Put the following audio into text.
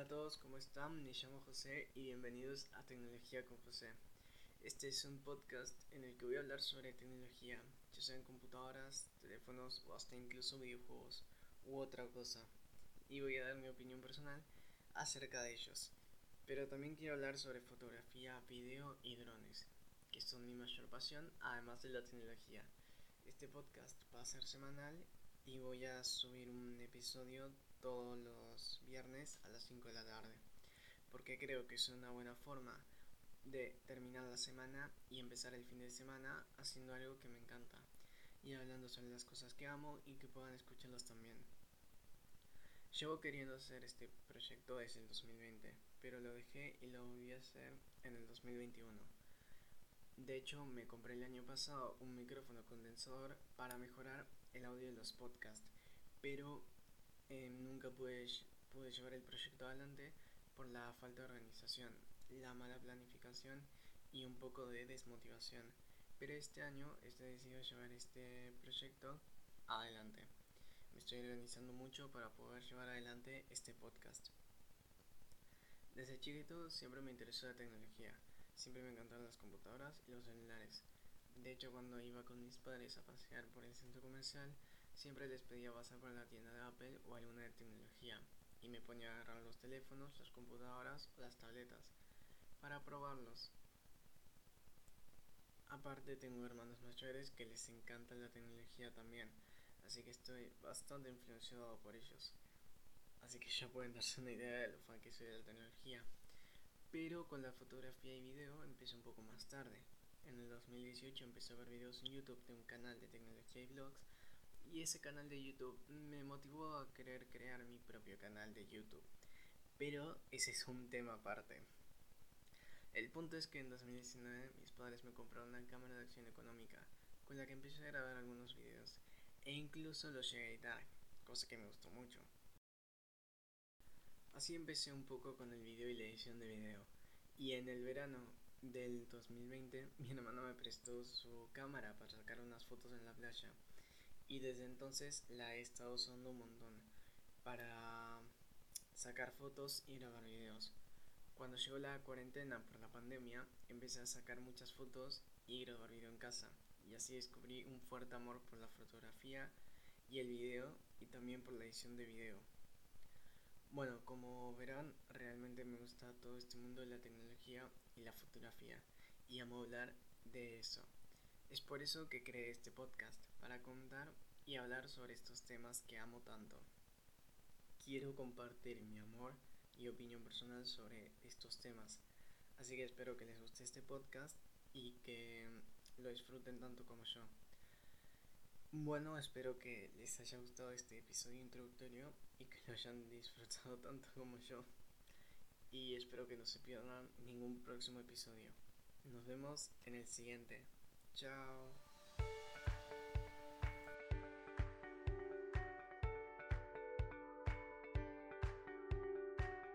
Hola a todos, ¿cómo están? Me llamo José y bienvenidos a Tecnología con José. Este es un podcast en el que voy a hablar sobre tecnología, ya sean computadoras, teléfonos o hasta incluso videojuegos u otra cosa. Y voy a dar mi opinión personal acerca de ellos. Pero también quiero hablar sobre fotografía, video y drones, que son mi mayor pasión, además de la tecnología. Este podcast va a ser semanal y voy a subir un episodio todos los viernes a las 5 de la tarde, porque creo que es una buena forma de terminar la semana y empezar el fin de semana haciendo algo que me encanta y hablando sobre las cosas que amo y que puedan escucharlos también. Llevo queriendo hacer este proyecto desde el 2020, pero lo dejé y lo volví a hacer en el 2021. De hecho, me compré el año pasado un micrófono condensador para mejorar el audio de los podcasts, pero eh, nunca pude, pude llevar el proyecto adelante por la falta de organización, la mala planificación y un poco de desmotivación. Pero este año estoy decidido llevar este proyecto adelante. Me estoy organizando mucho para poder llevar adelante este podcast. Desde chiquito siempre me interesó la tecnología. Siempre me encantaron las computadoras y los celulares. De hecho, cuando iba con mis padres a pasear por el centro comercial, siempre les pedía pasar por la tienda de Apple o alguna de tecnología y me ponía a agarrar los teléfonos, las computadoras o las tabletas para probarlos. Aparte tengo hermanos mayores que les encanta la tecnología también, así que estoy bastante influenciado por ellos. Así que ya pueden darse una idea de lo fan que soy de la tecnología. Pero con la fotografía y video empecé un poco más tarde. En el 2018 empecé a ver videos en YouTube de un canal de tecnología y vlogs y ese canal de YouTube me motivó a querer crear mi propio canal de YouTube. Pero ese es un tema aparte. El punto es que en 2019 mis padres me compraron una cámara de acción económica con la que empecé a grabar algunos videos e incluso los llegué a editar, cosa que me gustó mucho. Así empecé un poco con el video y la edición de video. Y en el verano del 2020 mi hermano me prestó su cámara para sacar unas fotos en la playa y desde entonces la he estado usando un montón para sacar fotos y grabar videos. Cuando llegó la cuarentena por la pandemia, empecé a sacar muchas fotos y grabar video en casa. Y así descubrí un fuerte amor por la fotografía y el video y también por la edición de video. Bueno, como verán, realmente me gusta todo este mundo de la tecnología y la fotografía y amo hablar de eso. Es por eso que creé este podcast, para contar y hablar sobre estos temas que amo tanto. Quiero compartir mi amor y opinión personal sobre estos temas, así que espero que les guste este podcast y que lo disfruten tanto como yo. Bueno, espero que les haya gustado este episodio introductorio y que lo hayan disfrutado tanto como yo. Y espero que no se pierdan ningún próximo episodio. Nos vemos en el siguiente. Chào.